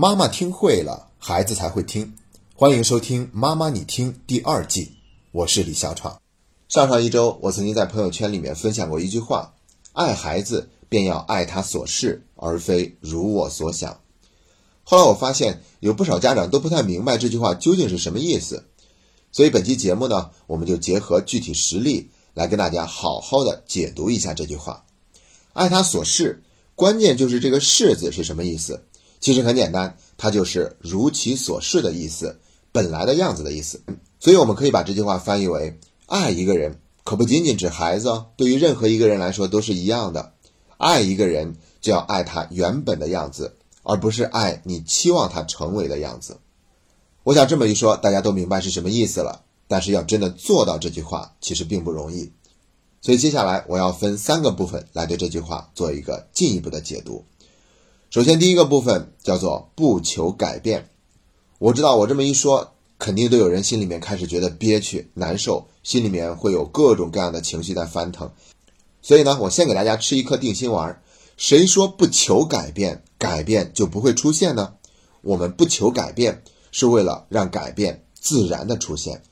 妈妈听会了，孩子才会听。欢迎收听《妈妈你听》第二季，我是李小闯。上上一周，我曾经在朋友圈里面分享过一句话：“爱孩子，便要爱他所是，而非如我所想。”后来我发现，有不少家长都不太明白这句话究竟是什么意思。所以本期节目呢，我们就结合具体实例来跟大家好好的解读一下这句话。爱他所是，关键就是这个“是”字是什么意思？其实很简单，它就是如其所是的意思，本来的样子的意思。所以我们可以把这句话翻译为：爱一个人可不仅仅指孩子哦，对于任何一个人来说都是一样的。爱一个人就要爱他原本的样子，而不是爱你期望他成为的样子。我想这么一说，大家都明白是什么意思了。但是要真的做到这句话，其实并不容易。所以接下来我要分三个部分来对这句话做一个进一步的解读。首先，第一个部分叫做不求改变。我知道我这么一说，肯定都有人心里面开始觉得憋屈、难受，心里面会有各种各样的情绪在翻腾。所以呢，我先给大家吃一颗定心丸：谁说不求改变，改变就不会出现呢？我们不求改变，是为了让改变自然的出现，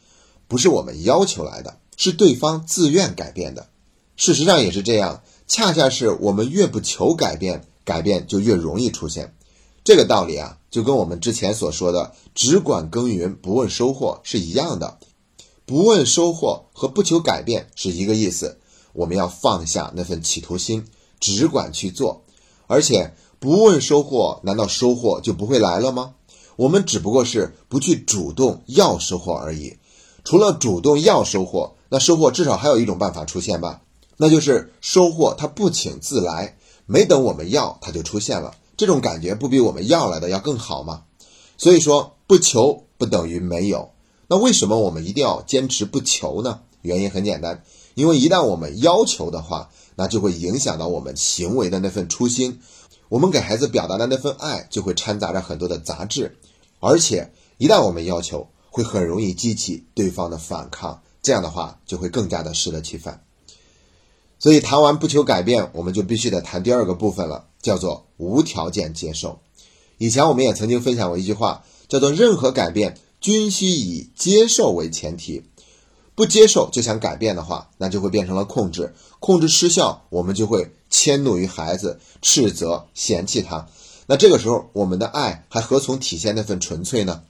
不是我们要求来的。是对方自愿改变的，事实上也是这样。恰恰是我们越不求改变，改变就越容易出现。这个道理啊，就跟我们之前所说的“只管耕耘不问收获”是一样的。不问收获和不求改变是一个意思。我们要放下那份企图心，只管去做。而且不问收获，难道收获就不会来了吗？我们只不过是不去主动要收获而已。除了主动要收获，那收获至少还有一种办法出现吧，那就是收获它不请自来，没等我们要，它就出现了。这种感觉不比我们要来的要更好吗？所以说不求不等于没有。那为什么我们一定要坚持不求呢？原因很简单，因为一旦我们要求的话，那就会影响到我们行为的那份初心，我们给孩子表达的那份爱就会掺杂着很多的杂质，而且一旦我们要求，会很容易激起对方的反抗。这样的话就会更加的适得其反。所以谈完不求改变，我们就必须得谈第二个部分了，叫做无条件接受。以前我们也曾经分享过一句话，叫做任何改变均需以接受为前提。不接受就想改变的话，那就会变成了控制，控制失效，我们就会迁怒于孩子，斥责、嫌弃他。那这个时候，我们的爱还何从体现那份纯粹呢？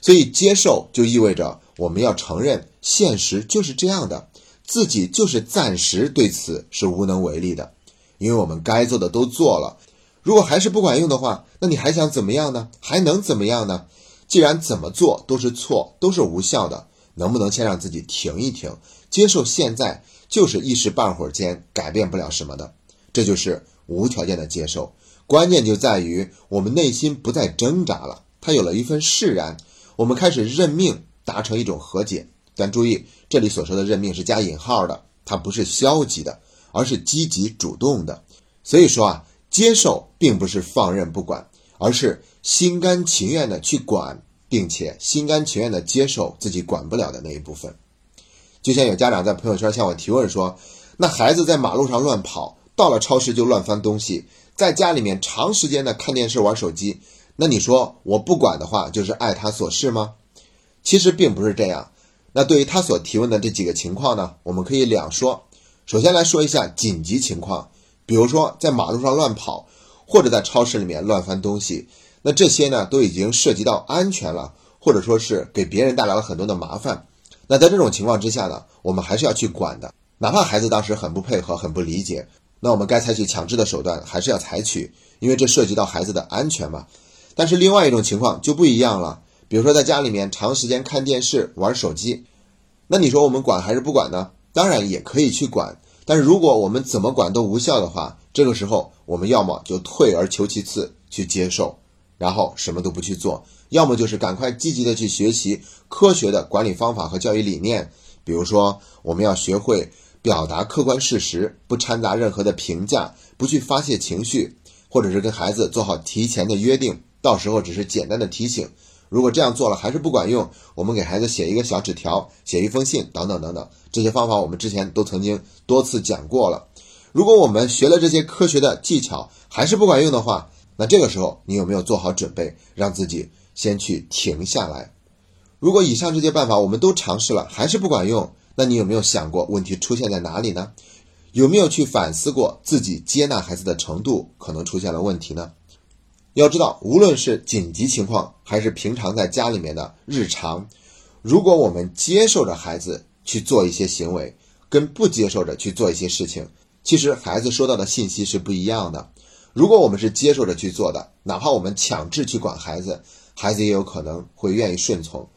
所以接受就意味着我们要承认现实就是这样的，自己就是暂时对此是无能为力的，因为我们该做的都做了，如果还是不管用的话，那你还想怎么样呢？还能怎么样呢？既然怎么做都是错，都是无效的，能不能先让自己停一停，接受现在就是一时半会儿间改变不了什么的，这就是无条件的接受。关键就在于我们内心不再挣扎了，他有了一份释然。我们开始认命，达成一种和解。但注意，这里所说的认命是加引号的，它不是消极的，而是积极主动的。所以说啊，接受并不是放任不管，而是心甘情愿的去管，并且心甘情愿的接受自己管不了的那一部分。就像有家长在朋友圈向我提问说：“那孩子在马路上乱跑，到了超市就乱翻东西，在家里面长时间的看电视玩手机。”那你说我不管的话，就是爱他所事吗？其实并不是这样。那对于他所提问的这几个情况呢，我们可以两说。首先来说一下紧急情况，比如说在马路上乱跑，或者在超市里面乱翻东西，那这些呢都已经涉及到安全了，或者说是给别人带来了很多的麻烦。那在这种情况之下呢，我们还是要去管的，哪怕孩子当时很不配合、很不理解，那我们该采取强制的手段还是要采取，因为这涉及到孩子的安全嘛。但是另外一种情况就不一样了，比如说在家里面长时间看电视、玩手机，那你说我们管还是不管呢？当然也可以去管，但是如果我们怎么管都无效的话，这个时候我们要么就退而求其次去接受，然后什么都不去做；要么就是赶快积极的去学习科学的管理方法和教育理念，比如说我们要学会表达客观事实，不掺杂任何的评价，不去发泄情绪，或者是跟孩子做好提前的约定。到时候只是简单的提醒，如果这样做了还是不管用，我们给孩子写一个小纸条，写一封信，等等等等，这些方法我们之前都曾经多次讲过了。如果我们学了这些科学的技巧还是不管用的话，那这个时候你有没有做好准备，让自己先去停下来？如果以上这些办法我们都尝试了，还是不管用，那你有没有想过问题出现在哪里呢？有没有去反思过自己接纳孩子的程度可能出现了问题呢？要知道，无论是紧急情况，还是平常在家里面的日常，如果我们接受着孩子去做一些行为，跟不接受着去做一些事情，其实孩子收到的信息是不一样的。如果我们是接受着去做的，哪怕我们强制去管孩子，孩子也有可能会愿意顺从，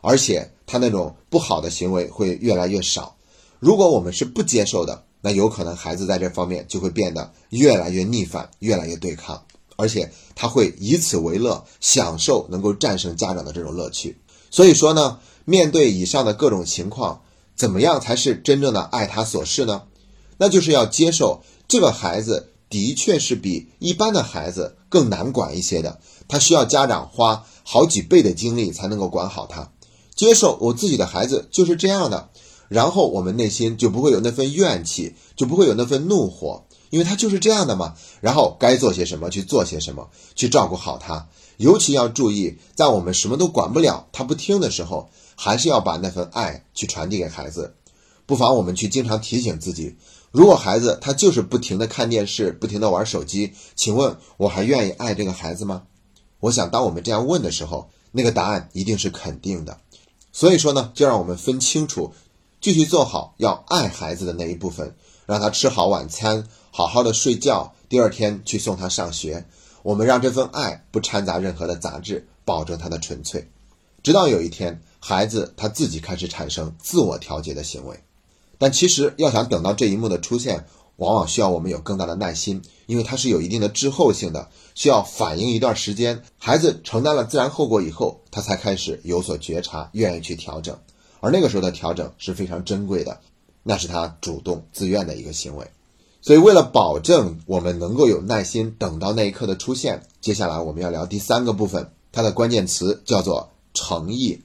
而且他那种不好的行为会越来越少。如果我们是不接受的，那有可能孩子在这方面就会变得越来越逆反，越来越对抗。而且他会以此为乐，享受能够战胜家长的这种乐趣。所以说呢，面对以上的各种情况，怎么样才是真正的爱他所示呢？那就是要接受这个孩子的确是比一般的孩子更难管一些的，他需要家长花好几倍的精力才能够管好他。接受我自己的孩子就是这样的，然后我们内心就不会有那份怨气，就不会有那份怒火。因为他就是这样的嘛，然后该做些什么去做些什么，去照顾好他。尤其要注意，在我们什么都管不了，他不听的时候，还是要把那份爱去传递给孩子。不妨我们去经常提醒自己：如果孩子他就是不停的看电视，不停的玩手机，请问我还愿意爱这个孩子吗？我想，当我们这样问的时候，那个答案一定是肯定的。所以说呢，就让我们分清楚，继续做好要爱孩子的那一部分，让他吃好晚餐。好好的睡觉，第二天去送他上学。我们让这份爱不掺杂任何的杂质，保证他的纯粹。直到有一天，孩子他自己开始产生自我调节的行为。但其实要想等到这一幕的出现，往往需要我们有更大的耐心，因为它是有一定的滞后性的，需要反应一段时间。孩子承担了自然后果以后，他才开始有所觉察，愿意去调整。而那个时候的调整是非常珍贵的，那是他主动自愿的一个行为。所以，为了保证我们能够有耐心等到那一刻的出现，接下来我们要聊第三个部分，它的关键词叫做诚意。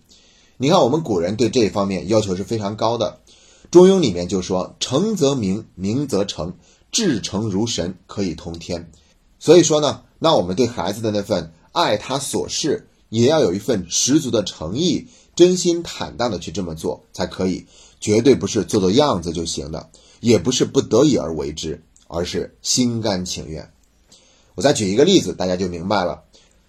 你看，我们古人对这一方面要求是非常高的，《中庸》里面就说：“诚则明，明则诚，至诚如神，可以通天。”所以说呢，那我们对孩子的那份爱他所事，也要有一份十足的诚意，真心坦荡的去这么做才可以，绝对不是做做样子就行的。也不是不得已而为之，而是心甘情愿。我再举一个例子，大家就明白了。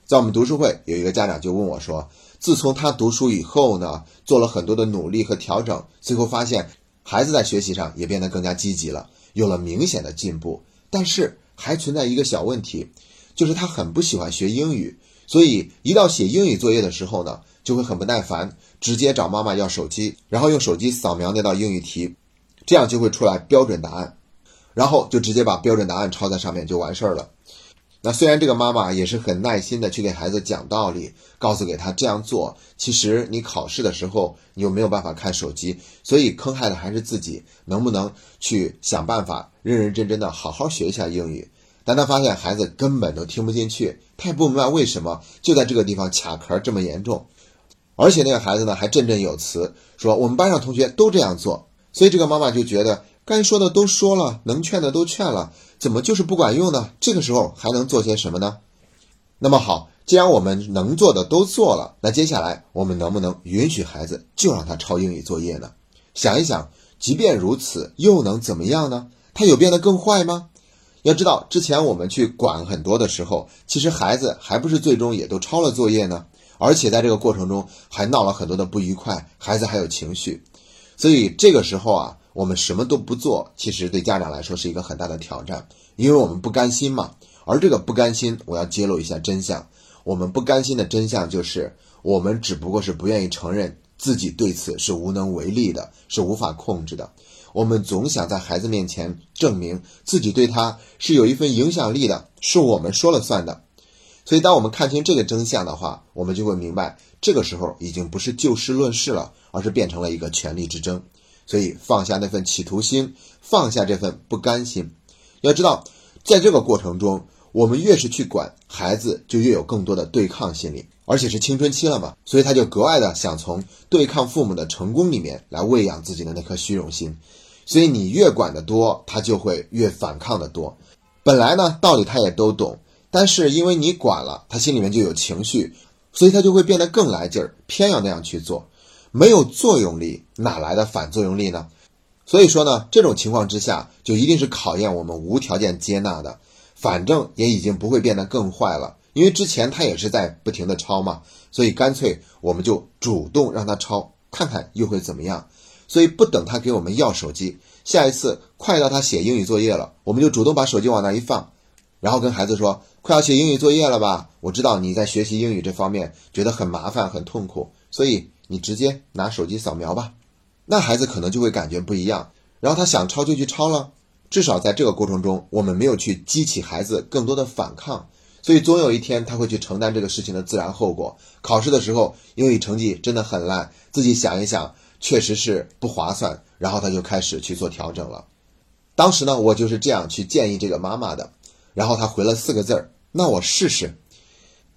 在我们读书会，有一个家长就问我说：“自从他读书以后呢，做了很多的努力和调整，最后发现孩子在学习上也变得更加积极了，有了明显的进步。但是还存在一个小问题，就是他很不喜欢学英语，所以一到写英语作业的时候呢，就会很不耐烦，直接找妈妈要手机，然后用手机扫描那道英语题。”这样就会出来标准答案，然后就直接把标准答案抄在上面就完事儿了。那虽然这个妈妈也是很耐心的去给孩子讲道理，告诉给他这样做，其实你考试的时候你又没有办法看手机，所以坑害的还是自己。能不能去想办法认认真真的好好学一下英语？但他发现孩子根本都听不进去，他也不明白为什么就在这个地方卡壳这么严重，而且那个孩子呢还振振有词说我们班上同学都这样做。所以这个妈妈就觉得该说的都说了，能劝的都劝了，怎么就是不管用呢？这个时候还能做些什么呢？那么好，既然我们能做的都做了，那接下来我们能不能允许孩子就让他抄英语作业呢？想一想，即便如此，又能怎么样呢？他有变得更坏吗？要知道，之前我们去管很多的时候，其实孩子还不是最终也都抄了作业呢？而且在这个过程中还闹了很多的不愉快，孩子还有情绪。所以这个时候啊，我们什么都不做，其实对家长来说是一个很大的挑战，因为我们不甘心嘛。而这个不甘心，我要揭露一下真相。我们不甘心的真相就是，我们只不过是不愿意承认自己对此是无能为力的，是无法控制的。我们总想在孩子面前证明自己对他是有一份影响力的，是我们说了算的。所以，当我们看清这个真相的话，我们就会明白，这个时候已经不是就事论事了，而是变成了一个权力之争。所以，放下那份企图心，放下这份不甘心。要知道，在这个过程中，我们越是去管孩子，就越有更多的对抗心理，而且是青春期了嘛，所以他就格外的想从对抗父母的成功里面来喂养自己的那颗虚荣心。所以，你越管得多，他就会越反抗的多。本来呢，道理他也都懂。但是因为你管了，他心里面就有情绪，所以他就会变得更来劲儿，偏要那样去做。没有作用力，哪来的反作用力呢？所以说呢，这种情况之下，就一定是考验我们无条件接纳的。反正也已经不会变得更坏了，因为之前他也是在不停的抄嘛，所以干脆我们就主动让他抄，看看又会怎么样。所以不等他给我们要手机，下一次快到他写英语作业了，我们就主动把手机往那一放，然后跟孩子说：“快要写英语作业了吧？我知道你在学习英语这方面觉得很麻烦、很痛苦，所以。”你直接拿手机扫描吧，那孩子可能就会感觉不一样，然后他想抄就去抄了。至少在这个过程中，我们没有去激起孩子更多的反抗，所以总有一天他会去承担这个事情的自然后果。考试的时候英语成绩真的很烂，自己想一想，确实是不划算，然后他就开始去做调整了。当时呢，我就是这样去建议这个妈妈的，然后他回了四个字儿：“那我试试。”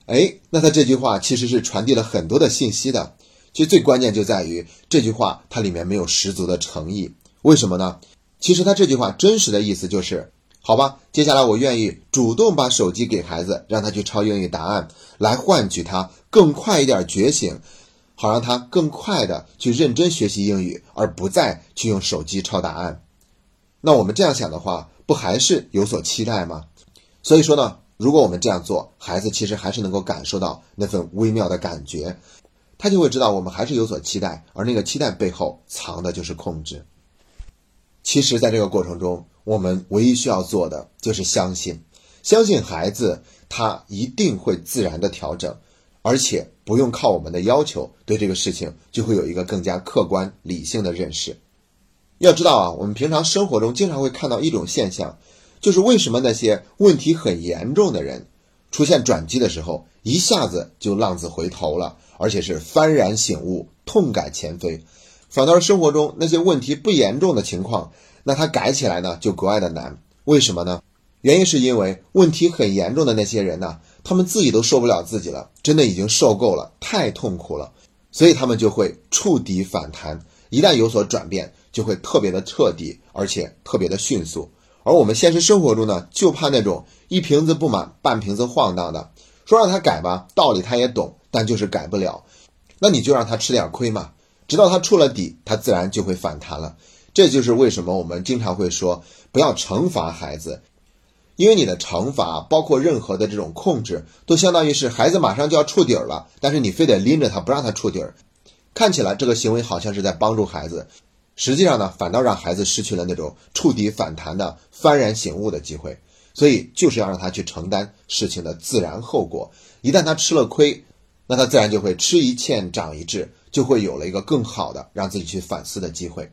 哎，那他这句话其实是传递了很多的信息的。其实最关键就在于这句话，它里面没有十足的诚意。为什么呢？其实他这句话真实的意思就是：好吧，接下来我愿意主动把手机给孩子，让他去抄英语答案，来换取他更快一点觉醒，好让他更快的去认真学习英语，而不再去用手机抄答案。那我们这样想的话，不还是有所期待吗？所以说呢，如果我们这样做，孩子其实还是能够感受到那份微妙的感觉。他就会知道我们还是有所期待，而那个期待背后藏的就是控制。其实，在这个过程中，我们唯一需要做的就是相信，相信孩子他一定会自然的调整，而且不用靠我们的要求，对这个事情就会有一个更加客观理性的认识。要知道啊，我们平常生活中经常会看到一种现象，就是为什么那些问题很严重的人出现转机的时候，一下子就浪子回头了。而且是幡然醒悟，痛改前非，反倒是生活中那些问题不严重的情况，那他改起来呢就格外的难。为什么呢？原因是因为问题很严重的那些人呢，他们自己都受不了自己了，真的已经受够了，太痛苦了，所以他们就会触底反弹。一旦有所转变，就会特别的彻底，而且特别的迅速。而我们现实生活中呢，就怕那种一瓶子不满半瓶子晃荡的，说让他改吧，道理他也懂。但就是改不了，那你就让他吃点亏嘛，直到他触了底，他自然就会反弹了。这就是为什么我们经常会说不要惩罚孩子，因为你的惩罚包括任何的这种控制，都相当于是孩子马上就要触底了，但是你非得拎着他不让他触底儿，看起来这个行为好像是在帮助孩子，实际上呢，反倒让孩子失去了那种触底反弹的幡然醒悟的机会。所以就是要让他去承担事情的自然后果，一旦他吃了亏。那他自然就会吃一堑长一智，就会有了一个更好的让自己去反思的机会。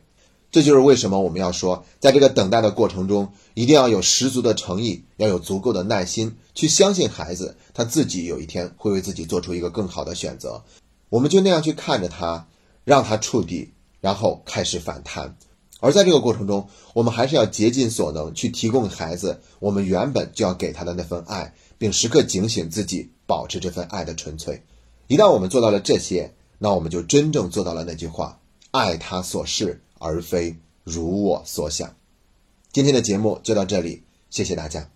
这就是为什么我们要说，在这个等待的过程中，一定要有十足的诚意，要有足够的耐心，去相信孩子他自己有一天会为自己做出一个更好的选择。我们就那样去看着他，让他触底，然后开始反弹。而在这个过程中，我们还是要竭尽所能去提供孩子我们原本就要给他的那份爱，并时刻警醒自己，保持这份爱的纯粹。一旦我们做到了这些，那我们就真正做到了那句话：爱他所是，而非如我所想。今天的节目就到这里，谢谢大家。